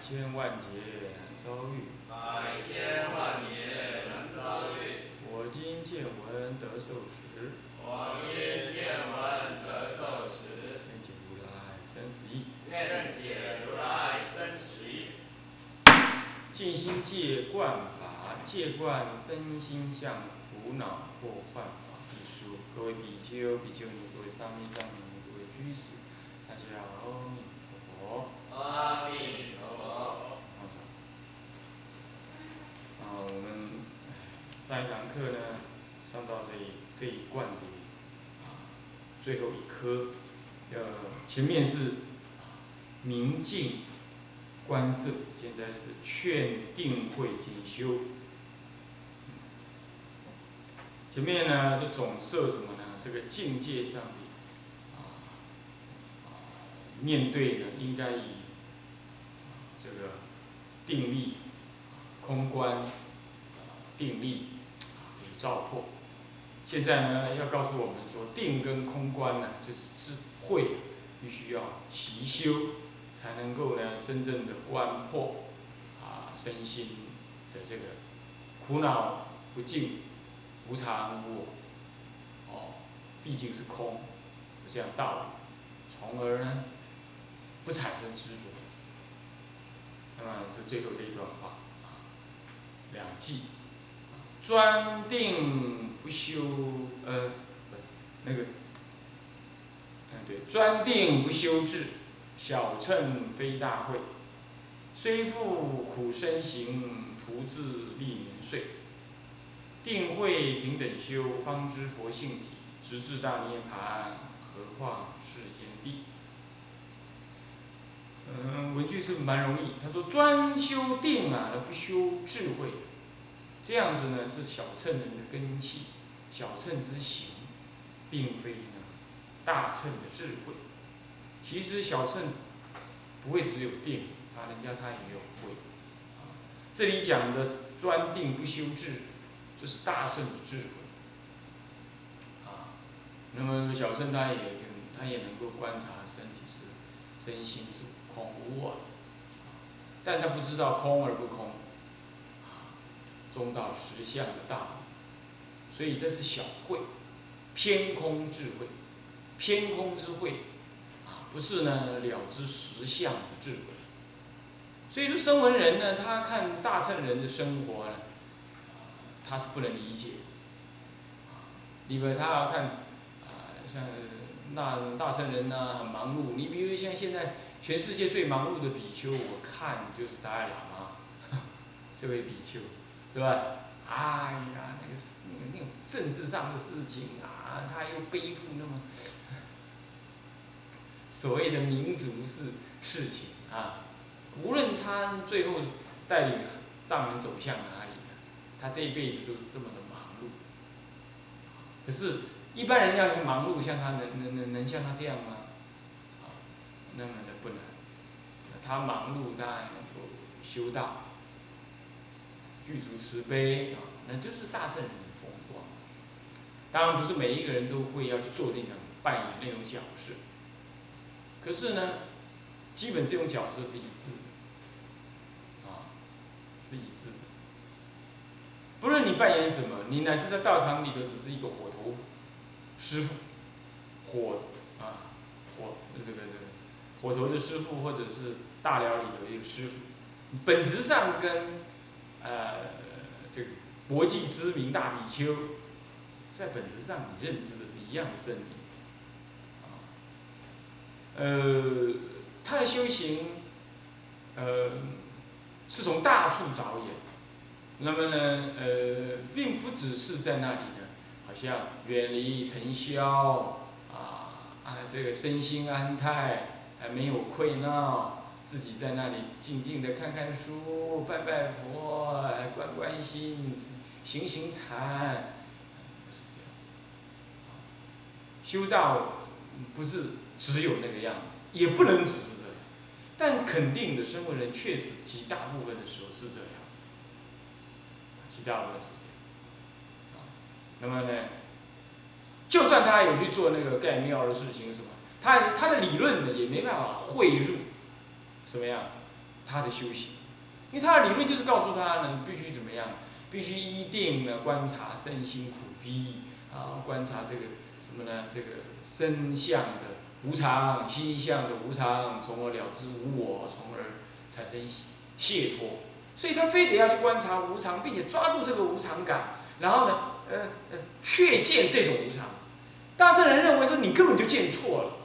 千万劫难遭遇。百千万劫难遭遇。我今见闻得受持，我今见闻得受持，愿解如来真实义。愿解如来真实义。尽心戒观法，戒观身心相，苦恼或幻法一书。各位比丘、比丘尼，各位沙弥、沙弥尼，各位居士，大家阿弥陀佛。阿弥陀佛。放上。啊，我们上一堂课呢，上到这一这一贯的啊最后一科，叫前面是明镜观色，现在是劝定慧精修。前面呢是总摄什么呢？这个境界上的啊面对呢，应该以这个定力、空观、定力就是照破。现在呢，要告诉我们说，定跟空观呢，就是是慧必须要齐修，才能够呢真正的观破啊身心的这个苦恼不净、无常无我，哦，毕竟是空，有这样道理，从而呢不产生执着。那么是最后这一段话啊，两记，专定不修，呃，不，那个，嗯对，专定不修智，小乘非大慧，虽复苦身行，徒自立年岁。定慧平等修，方知佛性体，直至大涅槃，何况世间地。嗯，文句是蛮容易。他说专修定啊，而不修智慧，这样子呢是小乘人的根器，小乘之行，并非呢大乘的智慧。其实小乘不会只有定，他人家他也有慧。啊，这里讲的专定不修智，这是大乘的智慧。啊，那么小乘他也他也能够观察身体是身心是空无我，但他不知道空而不空，中道实相的大，所以这是小慧，偏空智慧，偏空之慧，啊，不是呢了知实相的智慧。所以说，声闻人呢，他看大乘人的生活呢，他是不能理解，啊因为他要看，啊，像那大乘人呢很忙碌，你比如像现在。全世界最忙碌的比丘，我看就是达赖喇嘛，这位比丘，是吧？哎呀，那个事，那种政治上的事情啊，他又背负那么所谓的民族事事情啊，无论他最后带领藏人走向哪里，他这一辈子都是这么的忙碌。可是，一般人要忙碌，像他能能能能像他这样吗？啊，那么的。不能，他忙碌，他还能够修道，具足慈悲啊，那就是大圣人的风光。当然不是每一个人都会要去做那种扮演那种角色，可是呢，基本这种角色是一致的，啊，是一致的。不论你扮演什么，你乃至在道场里头只是一个火头师傅，火啊，火这个这个。火头的师傅，或者是大寮里的一个师傅，本质上跟呃这个国际知名大比丘，在本质上你认知的是一样的真理。呃，他的修行，呃，是从大处着眼。那么呢，呃，并不只是在那里的，好像远离尘嚣啊啊，这个身心安泰。还没有愧恼，自己在那里静静的看看书、拜拜佛、观观心、行行禅，不是这样子。修道不是只有那个样子，也不能只是这样，但肯定的，生活人确实极大部分的时候是这样子，极大部分是这样。那么呢，就算他有去做那个盖庙的事情什么，他他的理论呢也没办法汇入。什么样？他的修行，因为他的理论就是告诉他呢，必须怎么样？必须一定呢观察身心苦逼啊，观察这个什么呢？这个身相的无常，心相的无常，从而了知无我，从而产生解脱。所以他非得要去观察无常，并且抓住这个无常感，然后呢，呃呃，确见这种无常。大圣人认为说，你根本就见错了。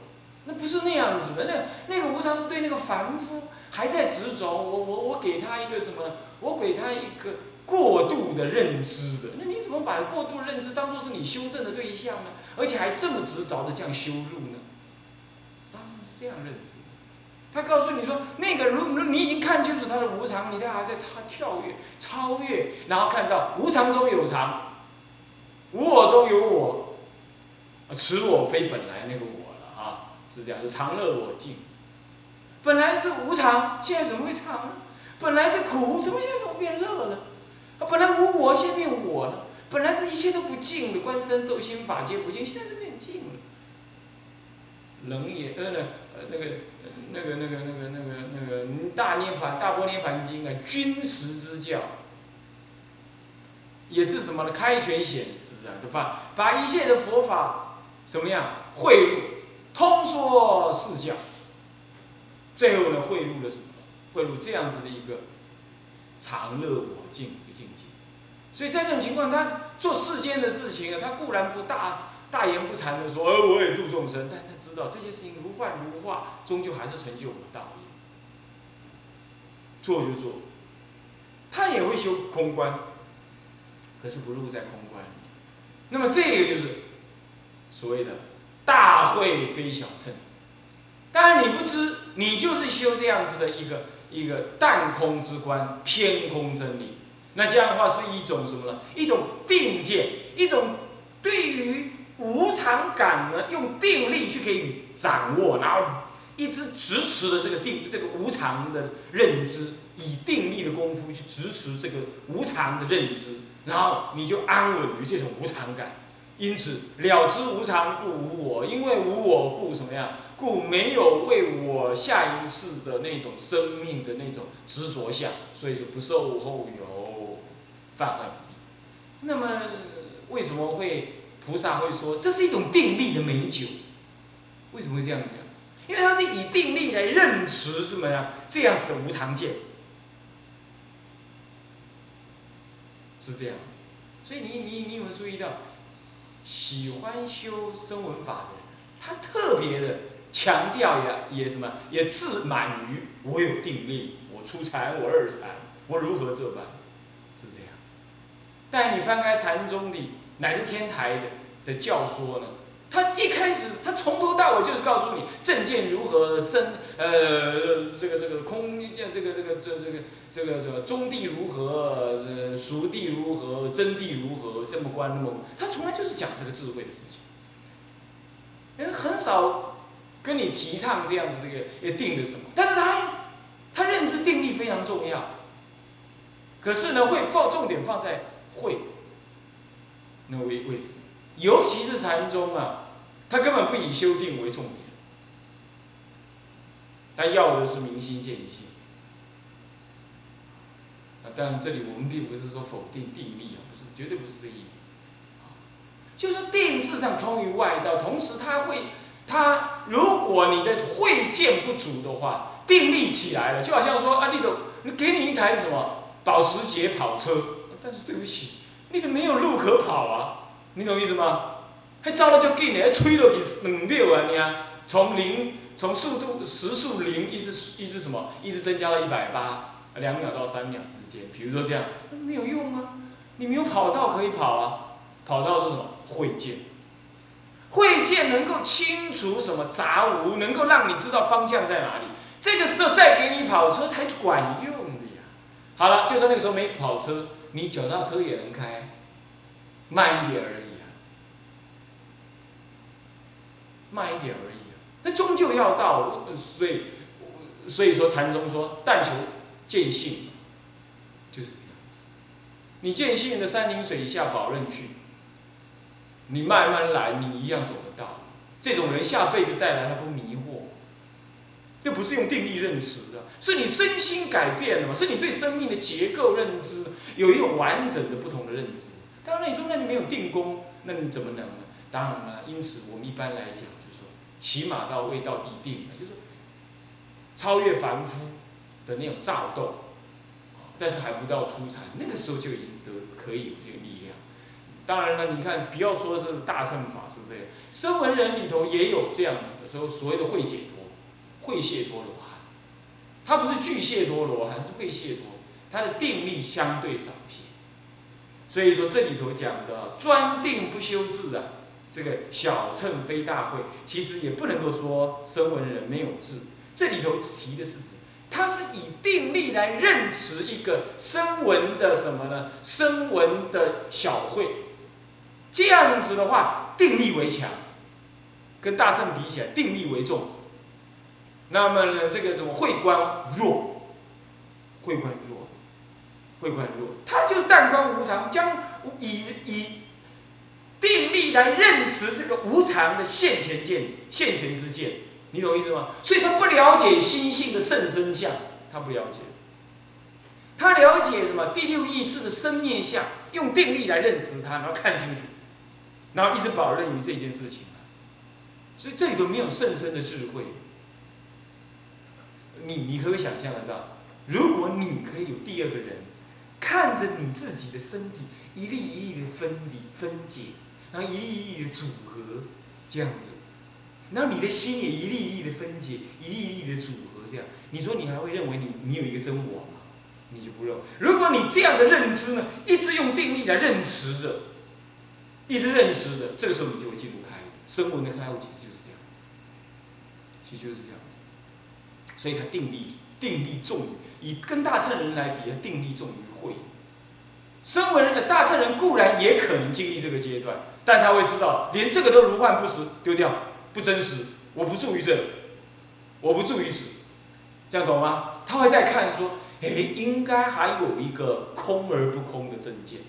那不是那样子的，那那个无常是对那个凡夫还在执着，我我我给他一个什么？我给他一个过度的认知的。那你怎么把过度认知当做是你修正的对象呢？而且还这么执着的这样修入呢？当时是这样认知。他告诉你说，那个如如你已经看清楚他的无常，你还在他跳跃、超越，然后看到无常中有常，无我中有我，啊此我非本来那个我。是这样，就常乐我净。本来是无常，现在怎么会常呢？本来是苦，怎么现在怎么变乐了？本来无我，现在变我了。本来是一切都不净的，观身受心法界不净，现在就变净了。冷也，呃，那那个，那个，那个，那个，那个，那个大涅盘大波涅盘经啊，君实之教，也是什么呢？开权显示啊，对吧把一切的佛法怎么样汇入。通说四教，最后呢，汇入了什么？汇入这样子的一个常乐我净的境界。所以在这种情况，他做世间的事情啊，他固然不大大言不惭的说，呃，我也度众生，但他知道这些事情如幻如化，终究还是成就我的道业。做就做，他也会修空观，可是不入在空观里。那么这个就是所谓的。大会非小乘，当然你不知，你就是修这样子的一个一个淡空之观，偏空真理。那这样的话是一种什么呢？一种定见，一种对于无常感呢，用定力去给你掌握，然后一直支持的这个定这个无常的认知，以定力的功夫去支持这个无常的认知，然后你就安稳于这种无常感。因此，了知无常故无我，因为无我故什么样？故没有为我下一世的那种生命的那种执着相，所以说不受后有犯害。那么，为什么会菩萨会说这是一种定力的美酒？为什么会这样讲？因为它是以定力来认识怎么样这样子的无常见，是这样子。所以你你你有没有注意到？喜欢修声闻法的人，他特别的强调也也什么，也自满于我有定力，我出禅，我二禅，我如何这般，是这样。但你翻开禅宗的乃至天台的的教说呢，他一开始他从头到尾就是告诉你正见如何生，呃，这个这个空，这个这个这这个这个什么中地如何，呃，熟地如何，真地如何，这么观那么，他从来就是讲这个智慧的事情，人很少跟你提倡这样子这个要定的什么，但是他他认知定力非常重要，可是呢会放重点放在会，那为为什么？尤其是禅宗啊，他根本不以修定为重点，他要的是明心见性。啊，当然这里我们并不是说否定定力啊，不是，绝对不是这意思。啊，就说定事上通于外道，同时他会，他如果你的慧见不足的话，定力起来了，就好像说啊，你的，你给你一台什么保时捷跑车，但是对不起，你都没有路可跑啊。你懂意思吗？还走了就紧的，还吹落去两秒啊！你啊，从零从速度时速零一直一直什么，一直增加到一百八，两秒到三秒之间。比如说这样，没有用啊！你没有跑道可以跑啊！跑道是什么？会见，会见能够清除什么杂物，能够让你知道方向在哪里。这个时候再给你跑车才管用的呀。好了，就算那个时候没跑车，你脚踏车也能开，慢一点而已啊，慢一点而已啊。那终究要到，所以所以说禅宗说但求见性，就是这样子。你见性的山林水下宝任去，你慢慢来，你一样走得到。这种人下辈子再来，他不迷惑，这不是用定力认识的，是你身心改变了嘛？是你对生命的结构认知有一种完整的不同的认知。当然你说那你没有定功，那你怎么能呢？当然了，因此我们一般来讲就是说，起码到未到地定，就是超越凡夫的那种躁动，但是还不到初禅，那个时候就已经得可以有这个力量。当然了，你看不要说是大乘法是这样。声闻人里头也有这样子的，说所谓的会解脱、会解脱罗汉，他不是巨解脱罗汉，是会解脱，他的定力相对少些。所以说这里头讲的专定不修智啊，这个小乘非大会，其实也不能够说声闻人没有智。这里头提的是指，他是以定力来认识一个声闻的什么呢？声闻的小会，这样子的话，定力为强。跟大圣比起来，定力为重。那么呢，这个什么慧观弱，慧观弱，慧观弱，他就淡观无常，将以以定力来认识这个无常的现前见、现前之见，你懂意思吗？所以他不了解心性的甚深相，他不了解。他了解什么？第六意识的生灭相，用定力来认识它，然后看清楚，然后一直保任于这件事情。所以这里头没有甚深的智慧。你你可不可以想象得到？如果你可以有第二个人，看着你自己的身体一粒一粒的分离分解，然后一粒一粒的组合，这样子，然后你的心也一粒一粒的分解，一粒一粒的组合，这样，你说你还会认为你你有一个真我吗？你就不认。如果你这样的认知呢，一直用定力来认识着，一直认识着，这个时候你就会进入开悟。生闻的开悟其实就是这样子。其实就是这样子，所以他定力定力重，以跟大圣人来比，他定力重于慧。声闻的大圣人固然也可能经历这个阶段，但他会知道，连这个都如幻不实，丢掉，不真实，我不住于这，我不住于此，这样懂吗？他会再看说，哎，应该还有一个空而不空的正见。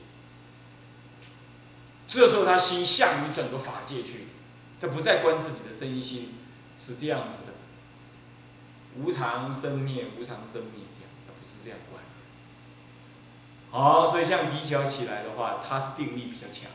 这时候他心向于整个法界去，他不再观自己的身心。是这样子的，无常生灭，无常生灭，这样，他不是这样观。好，所以像比较起来的话，他是定力比较强，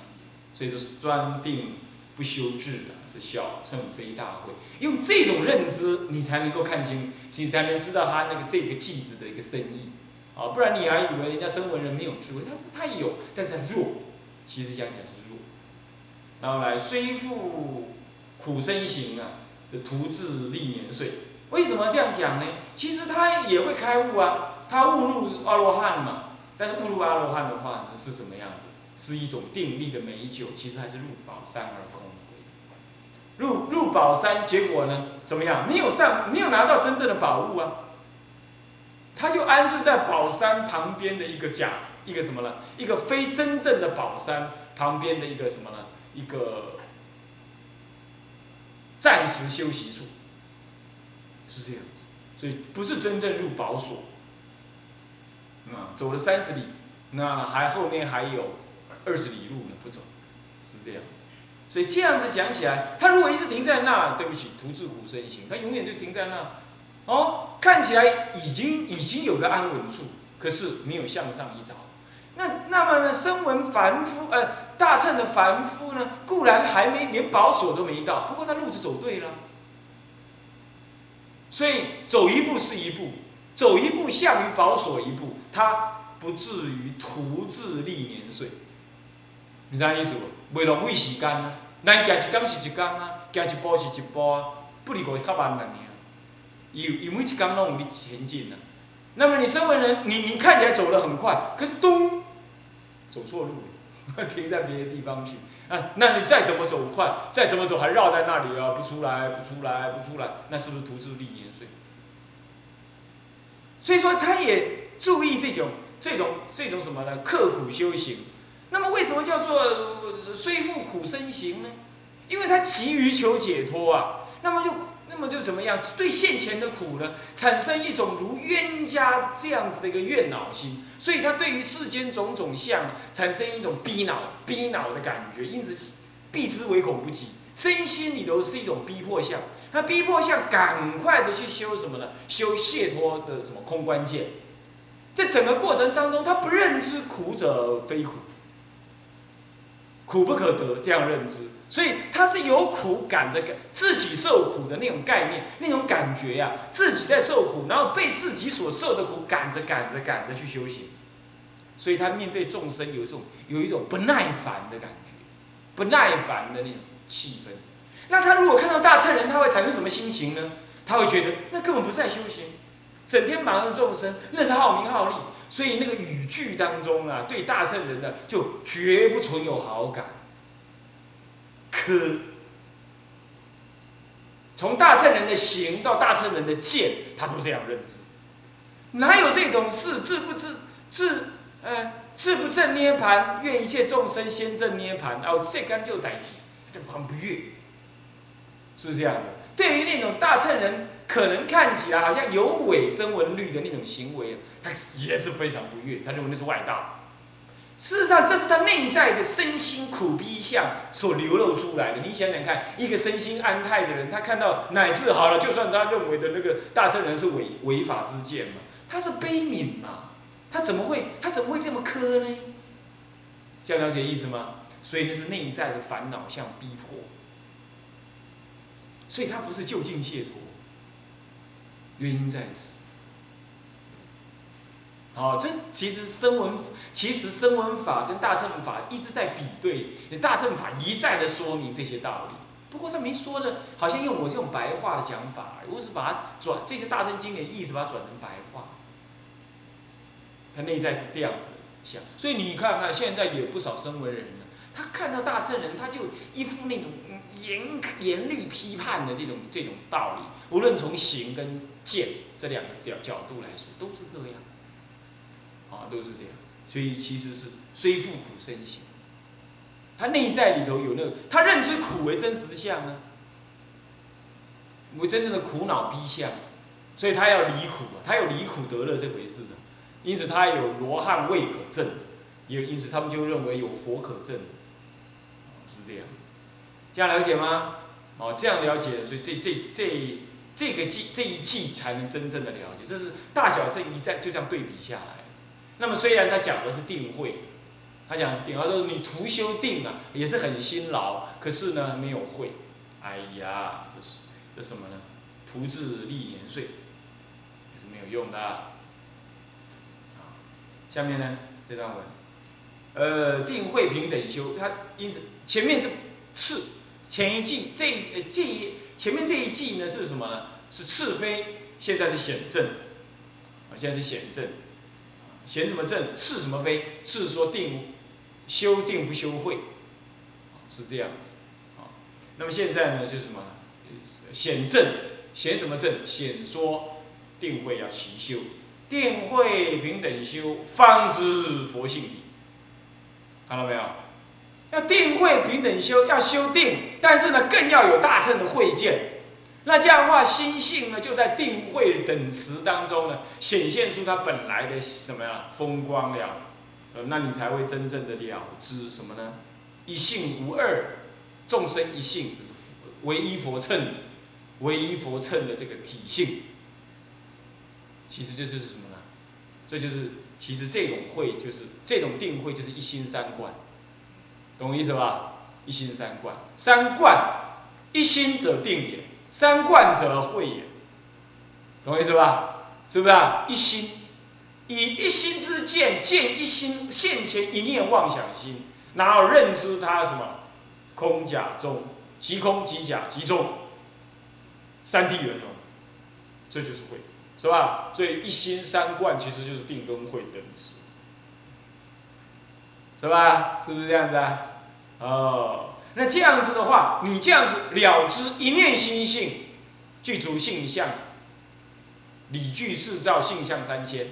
所以说是专定不修智的，是小乘非大会。用这种认知，你才能够看清，你才能知道他那个这个句子的一个深意。啊，不然你还以为人家声闻人没有智慧，他他有，但是很弱，其实讲起来是弱。然后来虽复苦身行啊。的徒自历年岁，为什么这样讲呢？其实他也会开悟啊，他悟入阿罗汉嘛。但是悟入阿罗汉的话呢，是什么样子？是一种定力的美酒，其实还是入宝山而空回。入入宝山，结果呢，怎么样？没有上，没有拿到真正的宝物啊。他就安置在宝山旁边的一个假，一个什么呢？一个非真正的宝山旁边的一个什么呢？一个。暂时休息处是这样子，所以不是真正入宝所。啊，走了三十里，那还后面还有二十里路呢，不走，是这样子。所以这样子讲起来，他如果一直停在那，对不起，徒自苦身行，他永远就停在那。哦，看起来已经已经有个安稳处，可是没有向上一着。那那么呢，声闻凡夫呃。大乘的凡夫呢，固然还没连保所都没到，不过他路子走对了，所以走一步是一步，走一步向于保所一步，他不至于徒自历年岁。你知意思不？未浪费时间啊，咱行一天是一天啊，行一步是一步啊，不离过较慢了呢。因因为一天拢有你前进啊。那么你身为人，你你看起来走得很快，可是咚，走错路了。停在别的地方去啊？那你再怎么走快，再怎么走还绕在那里啊？不出来，不出来，不出来，那是不是徒自历年岁？所以说他也注意这种这种这种什么呢？刻苦修行。那么为什么叫做虽复苦身行呢？因为他急于求解脱啊。那么就那么就怎么样？对现前的苦呢，产生一种如冤家这样子的一个怨恼心。所以他对于世间种种相产生一种逼恼逼恼的感觉，因此避之唯恐不及。身心里头是一种逼迫相，他逼迫相赶快的去修什么呢？修解脱的什么空关键？在整个过程当中，他不认知苦者非苦，苦不可得这样认知，所以他是有苦赶着感自己受苦的那种概念，那种感觉呀，自己在受苦，然后被自己所受的苦赶着赶着赶着去修行，所以他面对众生有一种有一种不耐烦的感觉，不耐烦的那种。气氛，那他如果看到大乘人，他会产生什么心情呢？他会觉得那根本不是在修行，整天忙着众生，那是好名好利。所以那个语句当中啊，对大圣人呢，就绝不存有好感。可从大圣人的行到大圣人的见，他都这样认知。哪有这种事？自不自自呃自不正涅盘，愿一切众生先正涅盘。哦，这干就代起。很不悦，是不是这样的？对于那种大圣人，可能看起来好像有违声闻律的那种行为，他也是非常不悦。他认为那是外道。事实上，这是他内在的身心苦逼相所流露出来的。你想想看，一个身心安泰的人，他看到乃至好了，就算他认为的那个大乘人是违违法之见嘛，他是悲悯嘛，他怎么会他怎么会这么苛呢？这样了解意思吗？所以那是内在的烦恼相逼迫，所以他不是就近解脱，原因在此。哦，这其实声闻，其实声闻法跟大乘法一直在比对，大乘法一再的说明这些道理。不过他没说的，好像用我这种白话的讲法，我是把它转这些大乘经典意思把它转成白话。他内在是这样子想，所以你看看现在有不少声闻人呢。他看到大乘人，他就一副那种严严厉批判的这种这种道理。无论从行跟见这两个角角度来说，都是这样，啊，都是这样。所以其实是虽复苦生行，他内在里头有那个，他认知苦为真实的相呢，为真正的苦恼逼相，所以他要离苦，他有离苦得乐这回事的。因此他有罗汉未可证，也因此他们就认为有佛可证。是这样，这样了解吗？哦，这样了解，所以这这这这个季这一季才能真正的了解，这是大小乘一再就这样对比下来。那么虽然他讲的是定慧，他讲的是定，他说你图修定啊，也是很辛劳，可是呢没有慧，哎呀，这是这什么呢？徒自历年岁，也是没有用的。啊，下面呢这段文。呃，定慧平等修，它因此前面是次，前一季这呃这一前面这一季呢是什么呢？是次非，现在是显正，啊，现在是显正，显什么正？次什么非？次说定修定不修慧，是这样子，啊，那么现在呢就是什么呢？显正，显什么正？显说定慧要齐修，定慧平等修，方知佛性。看到没有？要定慧平等修，要修定，但是呢，更要有大乘的慧见。那这样的话，心性呢，就在定慧等词当中呢，显现出它本来的什么呀？风光了。呃，那你才会真正的了知什么呢？一性无二，众生一性，就是唯一佛乘，唯一佛乘的这个体性。其实这就是什么呢？这就是。其实这种慧就是这种定慧就是一心三观，懂我意思吧？一心三观，三观一心者定也，三观者会也，懂我意思吧？是不是啊？一心以一心之见见一心现前一念妄想心，然后认知它什么空假中，即空即假即中，三谛圆融，这就是会。是吧？所以一心三观其实就是定根慧等词，是吧？是不是这样子啊？哦，那这样子的话，你这样子了知一念心性具足性相，理具四照性相三千，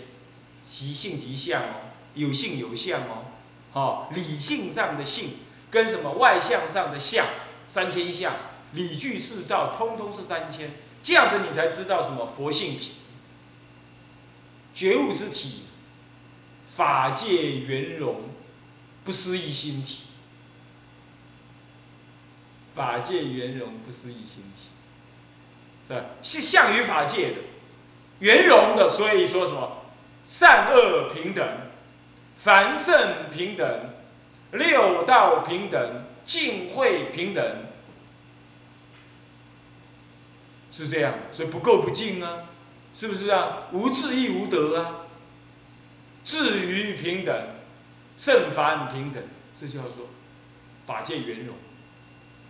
即性即相哦，有性有相哦，哦，理性上的性跟什么外向上的相三千相，理具四照通通是三千，这样子你才知道什么佛性体，觉悟之体，法界圆融，不思议心体，法界圆融不思议心体，是吧？是相于法界的。圆融的，所以说什么善恶平等，凡圣平等，六道平等，净慧平等，是这样，所以不垢不净啊，是不是啊？无智亦无得啊，至于平等，圣凡平等，这叫做法界圆融。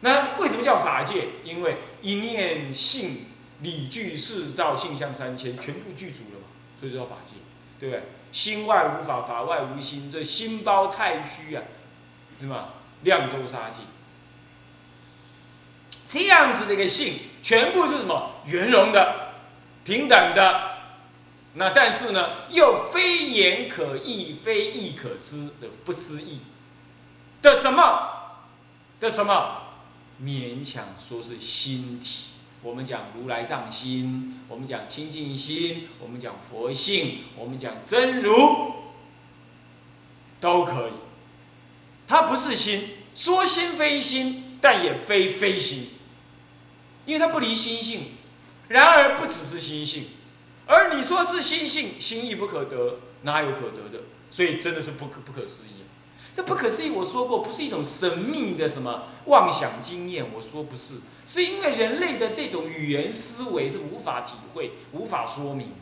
那为什么叫法界？因为一念性。理具四照性相三千，全部具足了嘛？所以叫法界，对不对？心外无法，法外无心，这心包太虚啊，是吗？量周杀尽，这样子的一个性，全部是什么？圆融的，平等的。那但是呢，又非言可议，非意可思的不思议的什么？的什么？勉强说是心体。我们讲如来藏心，我们讲清净心，我们讲佛性，我们讲真如，都可以。它不是心，说心非心，但也非非心，因为它不离心性。然而不只是心性，而你说是心性，心意不可得，哪有可得的？所以真的是不可不可思议。这不可思议，我说过，不是一种神秘的什么妄想经验。我说不是，是因为人类的这种语言思维是无法体会、无法说明，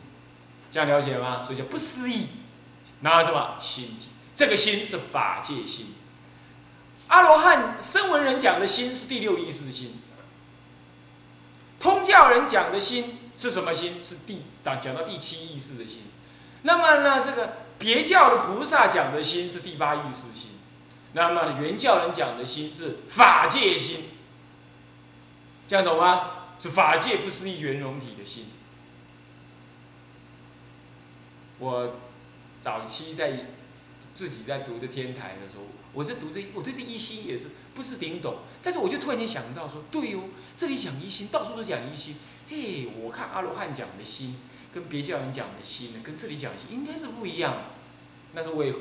这样了解吗？所以叫不思议。那什么心体？这个心是法界心。阿罗汉声闻人讲的心是第六意识的心，通教人讲的心是什么心？是第讲讲到第七意识的心。那么呢，这个。别教的菩萨讲的心是第八意识心，那么呢原教人讲的心是法界心，这样懂吗？是法界不思议圆融体的心。我早期在自己在读的天台的时候，我是读这，我对这一心也是不是顶懂，但是我就突然间想到说，对哦，这里讲一心，到处都讲一心，嘿，我看阿罗汉讲的心。跟别教人讲的心呢，跟这里讲的心应该是不一样，但是我也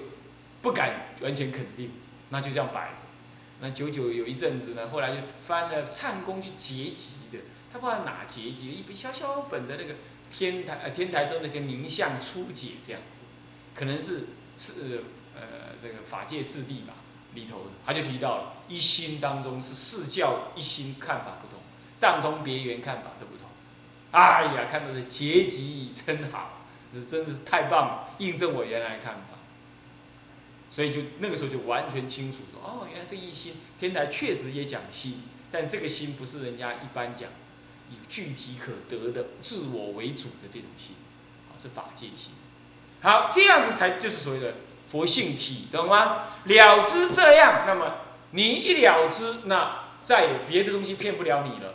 不敢完全肯定，那就这样摆着。那久久有一阵子呢，后来就翻了唱功去结集的，他不知道哪结集，一本小小本的那个天台呃天台中的个名相初解这样子，可能是是呃这个法界次第吧里头，他就提到了一心当中是四教一心看法不同，藏通别圆看法都不同。哎呀，看到的结集真好，这真的是太棒了，印证我原来看法。所以就那个时候就完全清楚说，哦，原来这一心天台确实也讲心，但这个心不是人家一般讲以具体可得的自我为主的这种心，啊，是法界心。好，这样子才就是所谓的佛性体，懂吗？了知这样，那么你一了知，那再有别的东西骗不了你了。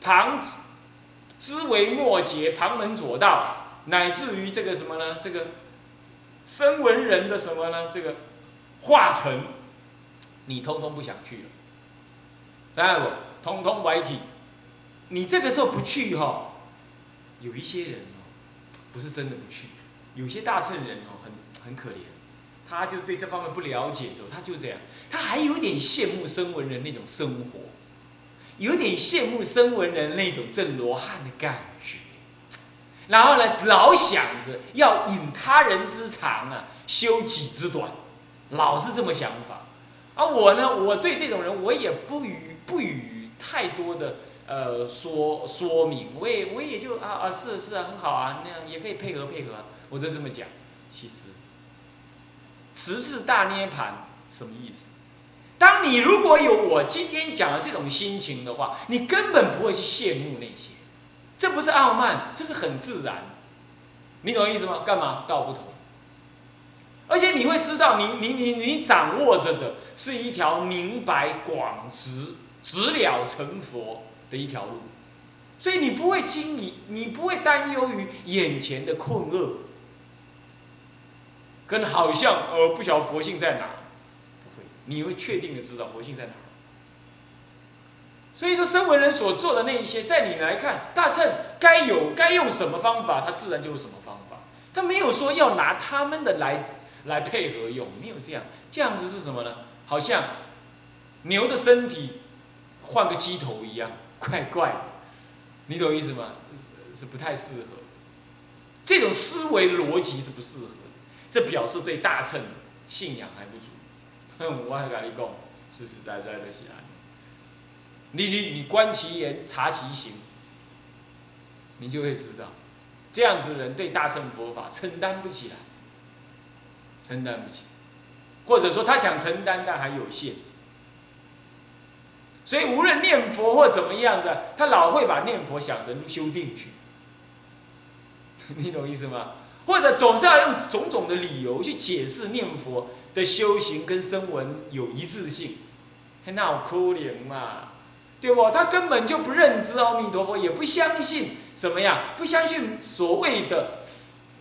旁。知为末节，旁门左道，乃至于这个什么呢？这个声闻人的什么呢？这个化成，你通通不想去了。知道不，通通歪体。你这个时候不去哈，有一些人哦，不是真的不去，有些大圣人哦，很很可怜，他就对这方面不了解之后，他就这样，他还有点羡慕声闻人那种生活。有点羡慕声闻人那种正罗汉的感觉，然后呢，老想着要引他人之长啊，修己之短，老是这么想法。而我呢，我对这种人，我也不予不予太多的呃说说明，我也我也就啊啊是是啊很好啊，那样也可以配合配合，我都这么讲。其实，十次大涅盘什么意思？当你如果有我今天讲的这种心情的话，你根本不会去羡慕那些，这不是傲慢，这是很自然，你懂我意思吗？干嘛道不同？而且你会知道，你你你你掌握着的是一条明白广直、直了成佛的一条路，所以你不会惊疑，你不会担忧于眼前的困厄，跟好像呃不晓得佛性在哪，你会确定的知道佛性在哪。所以说，声闻人所做的那一些，在你来看，大乘该有该用什么方法，他自然就有什么方法。他没有说要拿他们的来来配合用，没有这样。这样子是什么呢？好像牛的身体换个鸡头一样，怪怪的。你懂意思吗？是不太适合。这种思维逻辑是不适合的，这表示对大乘信仰还不足。哼 我还跟你讲，实实在在的是安。你你你观其言，察其行，你就会知道，这样子的人对大乘佛法承担不起来，承担不起，或者说他想承担，但还有限。所以无论念佛或怎么样子，他老会把念佛想成修定去，你懂意思吗？或者总是要用种种的理由去解释念佛的修行跟声闻有一致性，那有可能嘛？对不？他根本就不认知阿弥陀佛，也不相信什么呀？不相信所谓的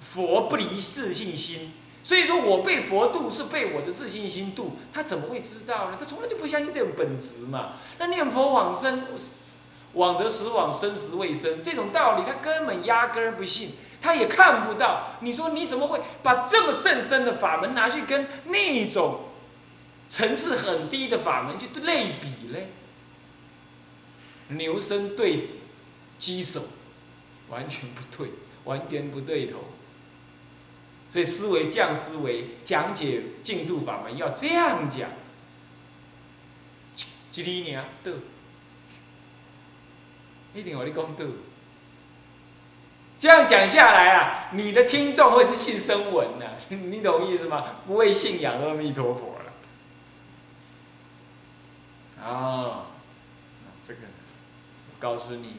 佛不离自信心。所以说我被佛度是被我的自信心度，他怎么会知道呢？他从来就不相信这种本质嘛。那念佛往生，往则死往生时未生，这种道理他根本压根儿不信，他也看不到。你说你怎么会把这么甚深的法门拿去跟那种层次很低的法门去类比嘞？牛身对鸡手，完全不对，完全不对头。所以思维降思维，讲解净土法门要这样讲。吉利尼啊，对，一定我的功德。这样讲下来啊，你的听众会是信声闻的，你懂意思吗？不会信仰阿弥陀佛了。啊，这个。告诉你，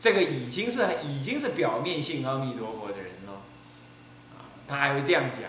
这个已经是已经是表面信阿弥陀佛的人了，啊，他还会这样讲。